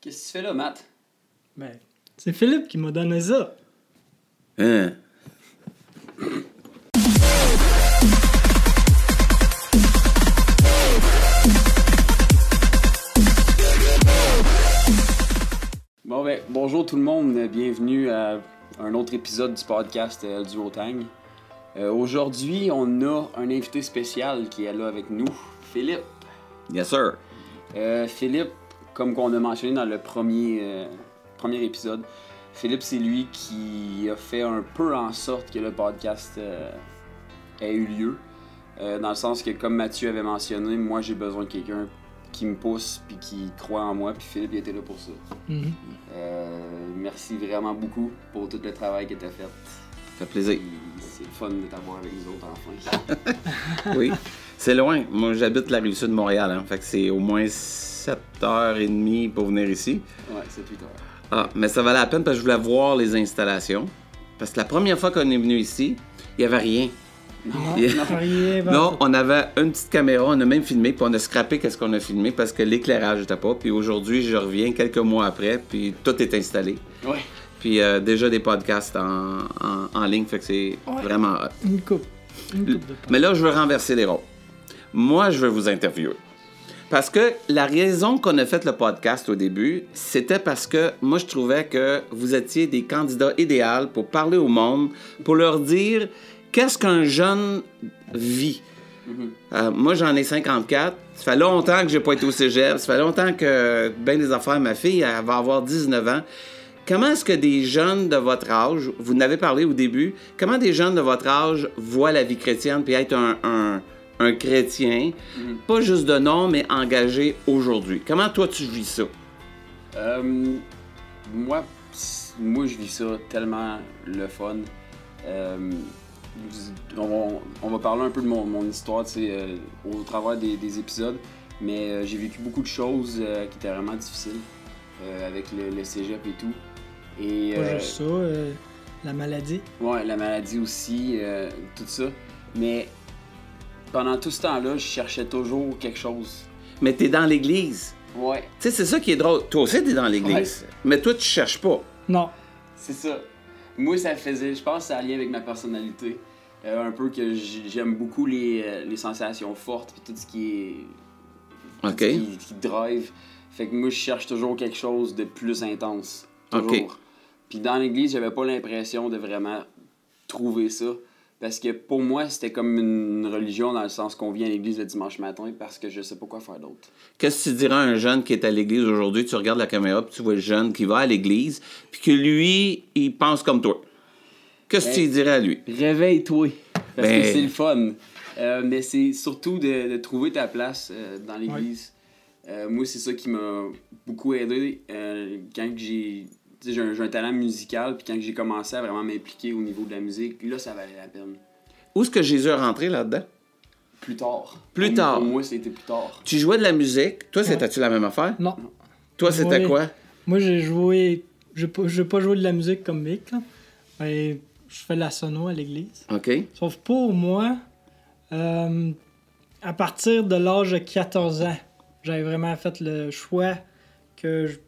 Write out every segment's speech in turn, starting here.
Qu'est-ce que tu fais là, Matt? Ben, c'est Philippe qui m'a donné ça. Hein? Bon, ben, bonjour tout le monde, bienvenue à un autre épisode du podcast euh, du Haut-Tang. Euh, Aujourd'hui, on a un invité spécial qui est là avec nous, Philippe. Yes, sir. Euh, Philippe, comme qu'on a mentionné dans le premier, euh, premier épisode, Philippe, c'est lui qui a fait un peu en sorte que le podcast euh, ait eu lieu. Euh, dans le sens que, comme Mathieu avait mentionné, moi j'ai besoin de quelqu'un qui me pousse puis qui croit en moi, puis Philippe il était là pour ça. Mhm. Merci vraiment beaucoup pour tout le travail que tu as fait. Ça fait plaisir. C'est le fun de t'avoir avec nous autres enfin. Oui. C'est loin. Moi, j'habite la rive sud de Montréal. Hein. Fait que c'est au moins 7h30 pour venir ici. Ouais, c'est Twitter. Ah, mais ça valait la peine parce que je voulais voir les installations. Parce que la première fois qu'on est venu ici, il n'y avait rien. Non, Yeah. non, rien, ben, Non, on avait une petite caméra, on a même filmé, puis on a scrappé qu'est-ce qu'on a filmé parce que l'éclairage n'était pas. Puis aujourd'hui, je reviens quelques mois après, puis tout est installé. Ouais. Puis euh, déjà des podcasts en, en- en ligne, fait que c'est Ouais. vraiment hot. Une coupe. Une coupe de Mais là, je veux renverser les rôles. Moi, je veux vous interviewer. Parce que la raison qu'on a fait le podcast au début, c'était parce que moi, je trouvais que vous étiez des candidats idéaux pour parler au monde, pour leur dire qu'est-ce qu'un jeune vit. Euh, moi, j'en ai 54. Ça fait longtemps que j'ai pas été au cégep. Ça fait longtemps que, ben des affaires, ma fille, elle va avoir 19 ans. Comment est-ce que des jeunes de votre âge, vous n'avez parlé au début, comment des jeunes de votre âge voient la vie chrétienne puis être un, un- un chrétien, pas juste de nom, mais engagé aujourd'hui? Comment toi tu vis ça? Euh, moi, je vis ça tellement le fun. Euh, on, va, on va parler un peu de mon, mon histoire euh, au travers des, des épisodes, mais j'ai vécu beaucoup de choses qui étaient vraiment difficiles avec le, le cégep et tout. Et, Pas euh, juste ça, euh, la maladie. Ouais, la maladie aussi, euh, tout ça. Mais pendant tout ce temps-là, je cherchais toujours quelque chose. Mais t'es dans l'église. Ouais, Tu sais, c'est ça qui est drôle. Toi aussi, t'es dans l'église. Mais toi, tu cherches pas. Non. c'est ça. Moi, ça faisait, je pense que ça a lien avec ma personnalité. Euh, un peu que j'aime beaucoup les, les sensations fortes, puis tout ce qui est. tout OK. ce qui, qui drive. Fait que moi, je cherche toujours quelque chose de plus intense. Toujours. OK. Puis dans l'église, j'avais pas l'impression de vraiment trouver ça. Parce que pour moi, c'était comme une religion dans le sens qu'on vient à l'église le dimanche matin parce que je sais pas quoi faire d'autre. Qu'est-ce que tu dirais à un jeune qui est à l'église aujourd'hui? Tu regardes la caméra, puis tu vois le jeune qui va à l'église, puis que lui, il pense comme toi. Qu'est-ce que tu Ben- dirais à lui? Réveille-toi. Parce Ben- que c'est le fun. Euh, mais c'est surtout de, de trouver ta place euh, dans l'église. Euh, moi, c'est ça qui m'a beaucoup aidé euh, quand j'ai. Tu sais, J'ai un, j'ai un talent musical, puis quand j'ai commencé à vraiment m'impliquer au niveau de la musique, là, ça valait la peine. Où est-ce que Jésus est rentré là-dedans? Plus tard. Plus tard. Pour moi, c'était plus tard. Tu jouais de la musique? Toi, c'était-tu la même affaire? Non. Toi, c'était quoi? Moi, j'ai joué. J'ai pas, j'ai pas joué de la musique comme Mick, là. Mais je fais de la sono à l'église. OK. Sauf pour moi, euh, à partir de l'âge de 14 ans, j'avais vraiment fait le choix que je,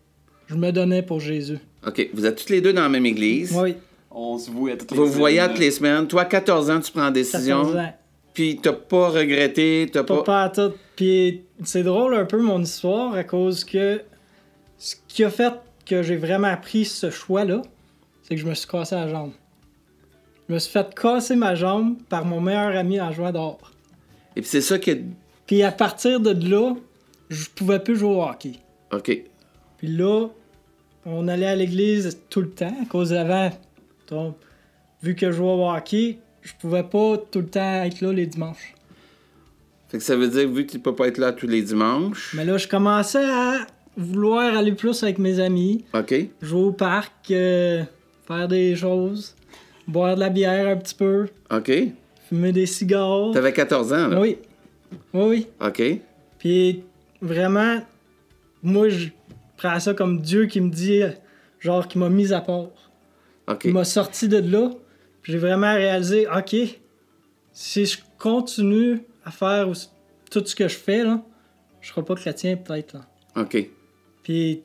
je me donnais pour Jésus. OK. Vous êtes toutes les deux dans la même église. Oui, On se voit à toutes les Vous vous voyez à toutes les semaines. Toi, à 14 ans, tu prends la 14 décision. ans. Puis t'as pas regretté, t'as Pas, pas... pas à tout. Puis c'est drôle un peu mon histoire à cause que ce qui a fait que j'ai vraiment pris ce choix-là, c'est que je me suis cassé la jambe. Je me suis fait casser ma jambe par mon meilleur ami en jouant dehors. Et puis c'est ça qui est... Puis à partir de là, je pouvais plus jouer au hockey. OK. Puis là, on allait à l'église tout le temps à cause d'avant. Donc, vu que je jouais au hockey, je pouvais pas tout le temps être là les dimanches. Fait que ça veut dire, vu que tu peux pas être là tous les dimanches... Mais là, je commençais à vouloir aller plus avec mes amis, OK. jouer au parc, euh, faire des choses, boire de la bière un petit peu, OK. fumer des cigares. T'avais 14 ans, là? Oui. Oui, oui. OK. Puis vraiment, moi, je prends ça comme Dieu qui me dit, genre, qui m'a mis à part. Il m'a sorti de là. J'ai vraiment réalisé, OK, si je continue à faire tout ce que je fais, là, je serai pas chrétien peut-être. OK. Puis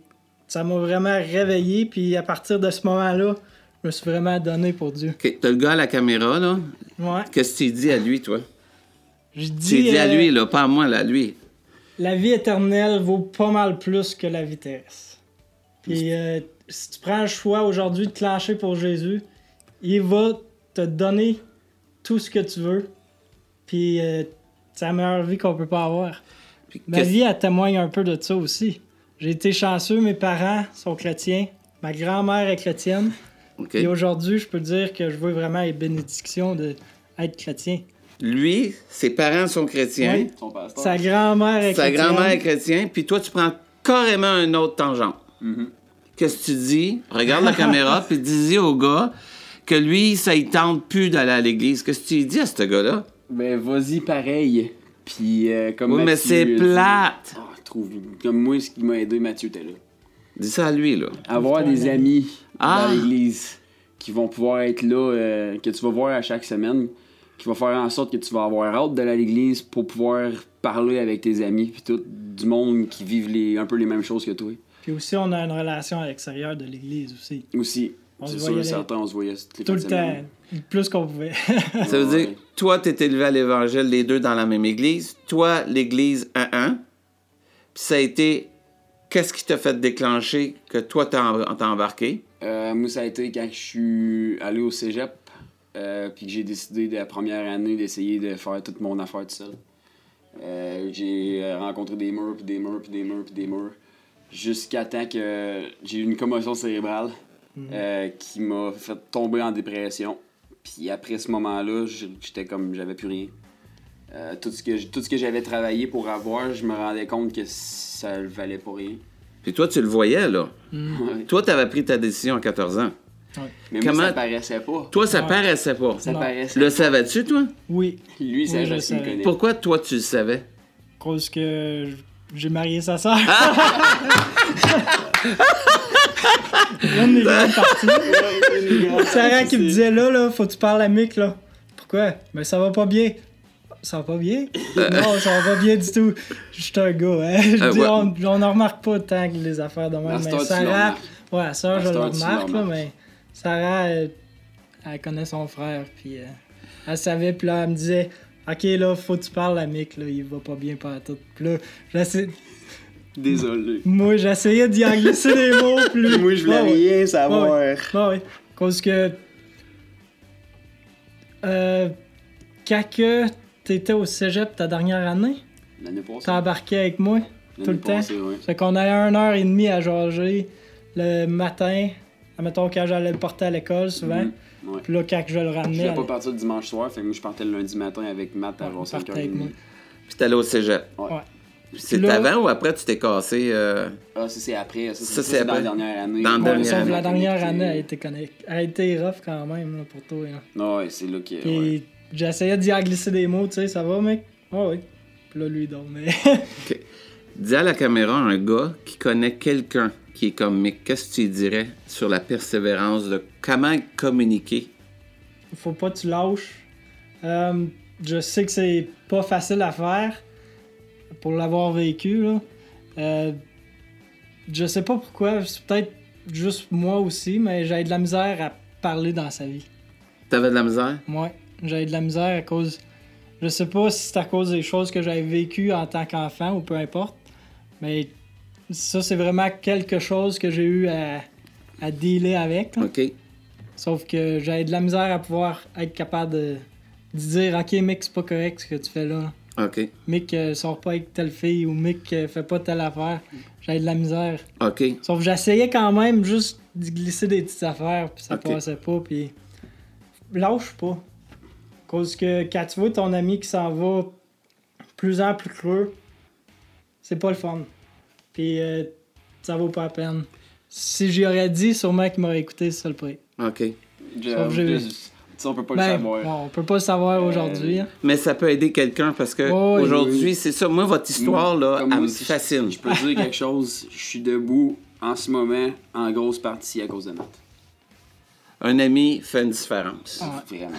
ça m'a vraiment réveillé. Puis à partir de ce moment-là, je me suis vraiment donné pour Dieu. OK, t'as le gars à la caméra, là. Ouais. Qu'est-ce que tu dis à lui, toi? Je Tu dis, à euh, lui, là, pas à moi, là, à lui. La vie éternelle vaut pas mal plus que la vie terrestre. Puis euh, si tu prends le choix aujourd'hui de clencher pour Jésus, il va te donner tout ce que tu veux. Puis euh, c'est la meilleure vie qu'on peut pas avoir. Puis Ma vie, elle témoigne un peu de ça aussi. J'ai été chanceux, mes parents sont chrétiens, ma grand-mère est chrétienne. Et aujourd'hui, je peux dire que je veux vraiment les bénédictions d'être chrétien. Lui, ses parents sont chrétiens. Oui. Son pasteur. Sa grand-mère est Sa chrétienne. grand-mère est chrétienne, puis toi, tu prends carrément un autre tangente. Mhm. Qu'est-ce que tu dis? Regarde la caméra, puis dis au gars que lui, ça il tente plus d'aller à l'église. Qu'est-ce que tu dis à ce gars-là? Ben, vas-y pareil. Puis, euh, comme Oui, mais c'est dit- plate. Ah, je trouve. Comme moi, ce qui m'a aidé, Mathieu était là. Dis ça à lui, là. Avoir des amis Ah. dans l'église qui vont pouvoir être là, euh, que tu vas voir à chaque semaine, qui va faire en sorte que tu vas avoir hâte d'aller à l'église pour pouvoir parler avec tes amis, puis tout, du monde qui vivent les, un peu les mêmes choses que toi. Puis aussi, on a une relation à l'extérieur de l'église aussi. Aussi, On c'est se sûr, voyait certains, on se voyait toutes les Tout le temps. Plus qu'on pouvait. Ça veut dire, toi, t'es élevé à l'évangile, les deux dans la même église. Toi, l'église 1-1. Puis ça a été. Qu'est-ce qui t'a fait déclencher que toi, t'as embarqué? Euh, moi, ça a été quand je suis allé au cégep, euh, puis que j'ai décidé de la première année d'essayer de faire toute mon affaire tout seul. Euh, j'ai rencontré des murs, puis des murs, puis des murs, puis des murs, jusqu'à temps que j'ai eu une commotion cérébrale euh, qui m'a fait tomber en dépression. Puis après ce moment-là, j'étais comme, j'avais plus rien. Euh, tout ce que tout ce que j'avais travaillé pour avoir, je me rendais compte que ça le valait pas rien. Puis toi, tu le voyais, là. Ouais. Toi, t'avais pris ta décision en 14 ans. Mais Comment- moi, ça paraissait pas. Toi, ça Ouais. paraissait pas. Ça Non. paraissait Le savais-tu, toi? Oui. Lui, ça Oui, je parce savais. connaît. Pourquoi toi, tu le savais? Cause que j'ai marié sa sœur. Des parties. Sarah qui me disait là, là, faut que tu parles à Mick, là. Pourquoi? Ben ça va pas bien. Ça va pas bien? Non, ça va pas bien du tout. Je suis un gars, hein. Je Euh, dis, ouais. on, on en remarque pas tant que les affaires de même. Mais le Sarah, ouais, ça, je le le remarque, là, mais Sarah, elle, elle connaît son frère, puis euh, elle savait, puis là, elle me disait, OK, là, faut que tu parles à Mick, là, il va pas bien par tout. Puis là, j'essa- Désolé. moi, j'essayais d'y en glisser des mots, lui- Moi, je voulais Ouais, ouais. rien savoir. Ouais, oui. Cause que. Euh, quand que t'étais au cégep ta dernière année, L'année passée. t'as embarqué avec moi tout le temps. passée, ouais. Fait qu'on avait une heure et demie à jaser le matin. Admettons quand j'allais le porter à l'école souvent. Mhm. Ouais. Puis là, quand que je le Je ramenais. voulais à pas partir le dimanche soir, fait que moi je partais le lundi matin avec Matt à Ouais, on genre 5 partait avec moi. Puis t'allais au cégep. Ouais. Ouais. C'est Là- avant ou après tu t'es cassé? euh, Ah, ça c'est après. Ça, Ça, c'est dans la dernière année. Dans la Ouais, dernière année. la dernière année a été, connect... a été rough quand même là, pour toi. là. Non, ouais, c'est là que. Puis ouais. j'essayais d'y glisser des mots, tu sais, ça va, mec? Ah oui. Puis là, lui, il dormait. Dis à la caméra un gars qui connaît quelqu'un qui est comme Mick. Qu'est-ce que tu dirais sur la persévérance de comment communiquer? faut pas que tu lâches. Euh, je sais que c'est pas facile à faire pour l'avoir vécu. Là. Euh, je sais pas pourquoi, c'est peut-être juste moi aussi, mais j'ai de la misère à parler dans sa vie. T'avais de la misère? Moi, j'ai de la misère à cause. Je sais pas si c'est à cause des choses que j'avais vécues en tant qu'enfant ou peu importe, mais ça, c'est vraiment quelque chose que j'ai eu à, à dealer avec. là. OK. Sauf que j'avais de la misère à pouvoir être capable de, de dire Ok, mec, c'est pas correct ce que tu fais là. OK. Mick euh, sort pas avec telle fille ou Mick euh, fait pas telle affaire. J'avais de la misère. OK. Sauf que j'essayais quand même juste de glisser des petites affaires, puis ça passait pas, puis lâche pas. Cause que quand tu vois ton ami qui s'en va plus en plus creux, c'est pas le fun. Puis euh, ça vaut pas la peine. Si j'y aurais dit, sûrement qu'il m'aurait écouté, c'est ça le prix. OK. Sauf que on peut pas le Ben, savoir. bon, on peut pas le savoir Euh, aujourd'hui. hein. Mais ça peut aider quelqu'un parce que aujourd'hui, oui. c'est ça. Moi, votre histoire, là, Comme elle moi, me fascine. Je peux dire quelque chose. Je suis debout en ce moment, en grosse partie à cause de Matt. Un ami fait une différence. Ah. Vraiment.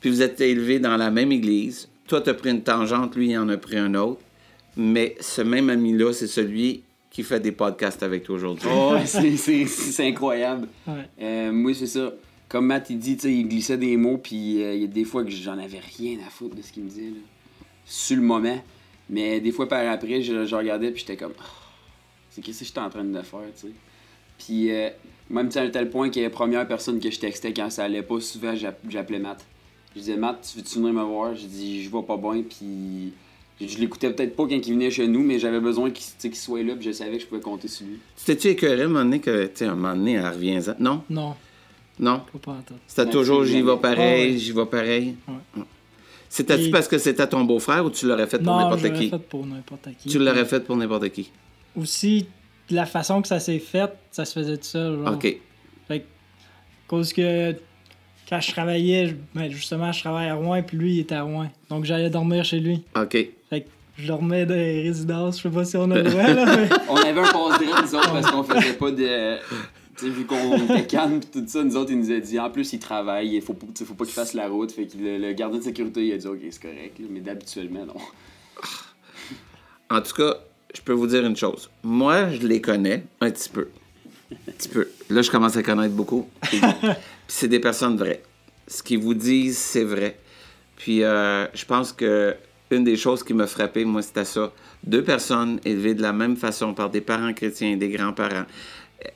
Puis vous êtes élevés dans la même église. Toi, t'as pris une tangente, lui, il en a pris un autre. Mais ce même ami-là, c'est celui qui fait des podcasts avec toi aujourd'hui. Oh, c'est- c'est c'est incroyable. Ouais. Euh, moi, c'est ça. Comme Matt, il dit, tu sais, il glissait des mots, puis euh, il y a des fois que j'en avais rien à foutre de ce qu'il me disait, là. Sur le moment. Mais des fois, par après, je, je regardais, puis j'étais comme, Ah, c'est qu'est-ce que j'étais en train de faire, tu sais. Puis, euh, même à un tel point que la première personne que je textais quand ça allait pas, souvent, j'app- j'appelais Matt. Je disais, Matt, tu veux-tu venir me voir? J'ai dit, je vais pas bien, puis. Je l'écoutais peut-être pas quand il venait chez nous, mais j'avais besoin qu'il soit là, puis je savais que je pouvais compter sur lui. T'étais-tu écœuré à un moment donné que, tu sais, un moment donné, elle revient Non? Non, Non? C'était toujours j'y vais pareil, Ah ouais. j'y vais pareil. Ouais. C'était-tu Et- parce que c'était ton beau-frère ou tu l'aurais fait pour n'importe l'aurais qui? fait pour n'importe qui. Tu l'aurais fait pour n'importe qui. Aussi, de la façon que ça s'est fait, ça se faisait tout seul. genre. OK. Fait que, cause que quand je travaillais, je- ben, justement, je travaillais à Rouen, puis lui, il était à Rouen. Donc j'allais dormir chez lui. OK. Fait que je dormais dans les résidences, je sais pas si on a le droit, là, mais... On avait un passe nous autres, parce qu'on faisait pas de. Tu sais, vu qu'on était calme pis tout ça, nous autres, il nous a dit en plus, il travaille, il faut, faut pas qu'il fasse la route. Fait que le, le gardien de sécurité, il a dit ok, c'est correct, là, mais d'habituellement, non. En tout cas, je peux vous dire une chose. Moi, je les connais un petit peu. Un petit peu. Là, je commence à connaître beaucoup. Puis c'est des personnes vraies. Ce qu'ils vous disent, c'est vrai. Puis euh, je pense que une des choses qui m'a frappé, moi, c'était ça. Deux personnes élevées de la même façon par des parents chrétiens, des grands-parents,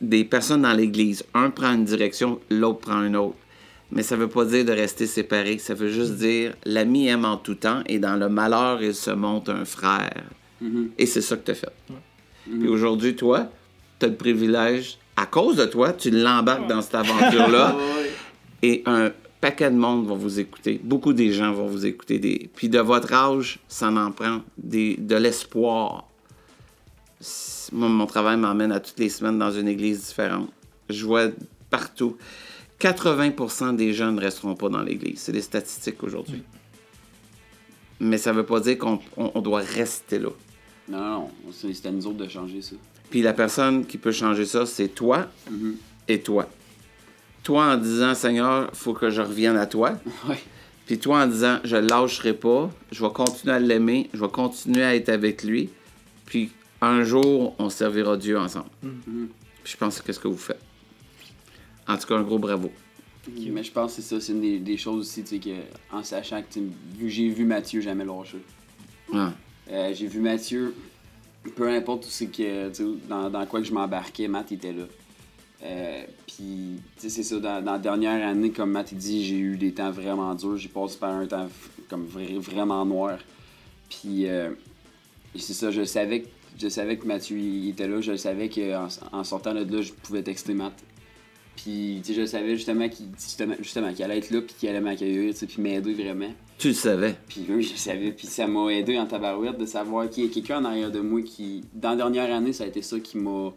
des personnes dans l'Église. Un prend une direction, l'autre prend une autre. Mais ça veut pas dire de rester séparés. Ça veut juste dire l'ami aime en tout temps et dans le malheur, il se monte un frère. Et c'est ça que tu as fait. Puis aujourd'hui, toi, tu as le privilège, à cause de toi, tu l'embarques dans cette aventure-là. et un paquet de monde va vous écouter. Beaucoup des gens vont vous écouter. Des... Puis de votre âge, ça en prend des... de l'espoir. Moi, mon travail m'emmène à toutes les semaines dans une église différente. Je vois partout. 80% des gens ne resteront pas dans l'église. C'est les statistiques aujourd'hui. Mais ça veut pas dire qu'on on- on doit rester là. Non, non, c'est- à nous autres de changer ça. Puis la personne qui peut changer ça, c'est toi et toi. Toi en disant Seigneur, faut que je revienne à toi. Puis toi en disant je lâcherai pas, je vais continuer à l'aimer, je vais continuer à être avec lui. Puis un jour, on servira Dieu ensemble. Puis je pense que c'est ce que vous faites. En tout cas, un gros bravo. Mais je pense que c'est ça, c'est une des, des choses aussi, tu sais, que, en sachant que, j'ai vu Mathieu jamais lâcher. Ah. Euh, j'ai vu Mathieu, peu importe c'est que, dans, dans quoi que je m'embarquais, Matt était là. Euh, Puis, tu sais, c'est ça, dans, dans la dernière année, comme Matt dit, j'ai eu des temps vraiment durs. J'ai passé par un temps comme vra- vraiment noir. Puis, euh, c'est ça, je savais, que, je savais que Mathieu il était là. Je savais qu'en en sortant de là, je pouvais texter Matt. Puis, tu sais, je savais justement qu'il justement, justement, allait être là, puis qu'il allait m'accueillir, puis m'aider vraiment. Tu le savais. Puis eux, je savais. Puis ça m'a aidé en tabarouette de savoir qu'il y a quelqu'un en arrière de moi qui. Dans la dernière année, ça a été ça qui m'a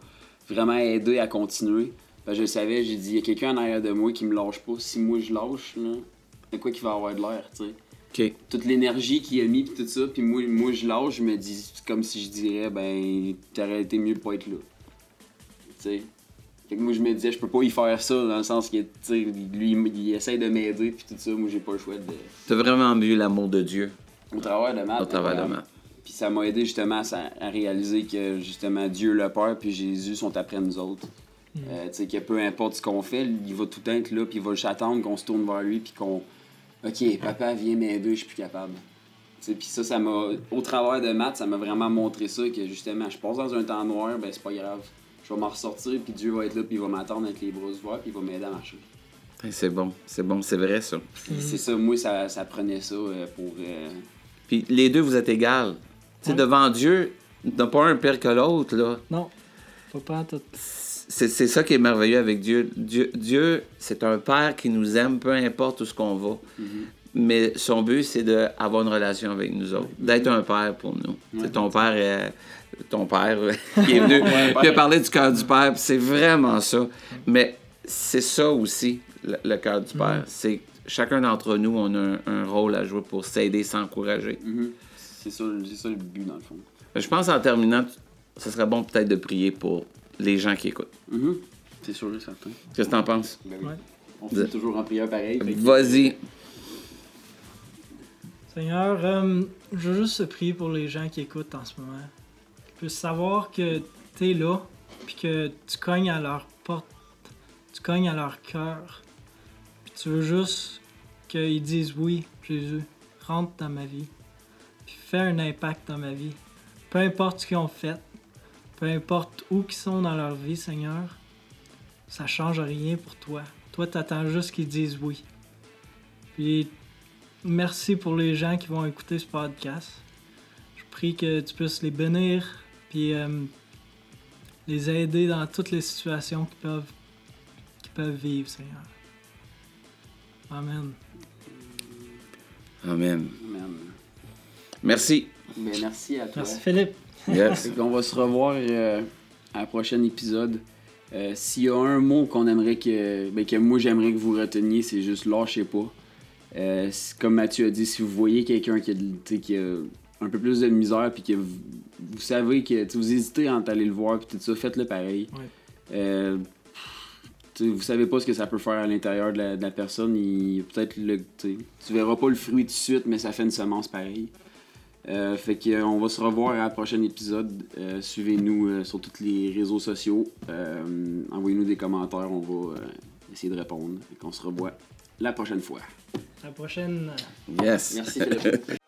vraiment aidé à continuer. Que je savais, j'ai dit, il y a quelqu'un en arrière de moi qui me lâche pas. Si moi je lâche, là, de quoi qu'il va avoir de l'air, tu sais. OK. Toute l'énergie qu'il a mis, puis tout ça. Puis moi, moi je lâche, je me dis, c'est comme si je dirais, ben, t'aurais été mieux de pas être là. Tu sais. Fait que moi, je me disais, je peux pas y faire ça, dans le sens que, tu sais, lui, il essaie de m'aider, puis tout ça. Moi, j'ai pas le choix de. Tu as vraiment vu l'amour de Dieu Au travers de maths. au travers de. Matt. Puis ça m'a aidé justement à, réaliser que justement Dieu le Père puis Jésus sont après nous autres. Euh, tu sais, que peu importe ce qu'on fait, il va tout être là, puis il va juste attendre qu'on se tourne vers lui, puis qu'on. Ok, papa, viens m'aider, je suis plus capable. Tu sais, Puis ça, ça m'a. Au travers de maths, ça m'a vraiment montré ça, que justement, je passe dans un temps noir, ben c'est pas grave. Je vais m'en ressortir, puis Dieu va être là, puis il va m'attendre avec les bras ouverts, puis il va m'aider à marcher. Hey, C'est bon, c'est bon, c'est vrai ça. C'est ça, moi, ça, ça prenait ça euh, pour. euh, Puis les deux, vous êtes égales. Tu sais, Ouais. devant Dieu, il n'y en a pas un pire que l'autre, là. Non, faut pas en tout. C'est c'est ça qui est merveilleux avec Dieu. Dieu, Dieu c'est un Père qui nous aime, peu importe où ce qu'on va. Mais son but, c'est d'avoir une relation avec nous autres, d'être un Père pour nous. C'est ton Père, est- ton Père euh, qui est venu, qui a parlé du cœur du Père, c'est vraiment ça. Mais c'est ça aussi, le, le cœur du Père. C'est que chacun d'entre nous, on a un, un rôle à jouer pour s'aider, s'encourager. C'est ça, c'est ça le but, dans le fond. Je pense en terminant, ce serait bon peut-être de prier pour les gens qui écoutent. Mhm. C'est sûr et certain. Qu'est-ce que tu en penses? Ben oui. On fait toujours en prière pareil. Vas-y. Seigneur, euh, je veux juste te prier pour les gens qui écoutent en ce moment. Puissent savoir que t'es là, puis que tu cognes à leur porte, tu cognes à leur cœur, puis tu veux juste qu'ils disent oui, Jésus, rentre dans ma vie, puis fais un impact dans ma vie. Peu importe ce qu'ils ont fait, peu importe où qu'ils sont dans leur vie, Seigneur, ça change rien pour toi. Toi, t'attends juste qu'ils disent oui. Puis, merci pour les gens qui vont écouter ce podcast. Je prie que tu puisses les bénir, puis euh, les aider dans toutes les situations qu'ils peuvent, qu'ils peuvent vivre, Seigneur. Amen. Amen. Amen. Merci. Merci à toi. Merci Philippe. Yes. Qu'on va se revoir euh, à un prochain épisode. Euh, S'il y a un mot qu'on aimerait que, ben, que moi j'aimerais que vous reteniez, c'est juste lâchez pas. Euh, comme Mathieu a dit, si vous voyez quelqu'un qui, a qui a un peu plus de misère, puis que vous, vous savez que vous hésitez à aller le voir, puis tout ça, faites-le pareil. Ouais. Euh, vous savez pas ce que ça peut faire à l'intérieur de la, de la personne. Il peut-être le, tu verras pas le fruit tout de suite, mais ça fait une semence pareille. Euh, fait que euh, on va se revoir à un prochain épisode. Euh, Suivez-nous euh, sur tous les réseaux sociaux. Euh, Envoyez-nous des commentaires, on va euh, essayer de répondre. Fait qu'on se revoit la prochaine fois. À la prochaine. Yes. Merci Philippe.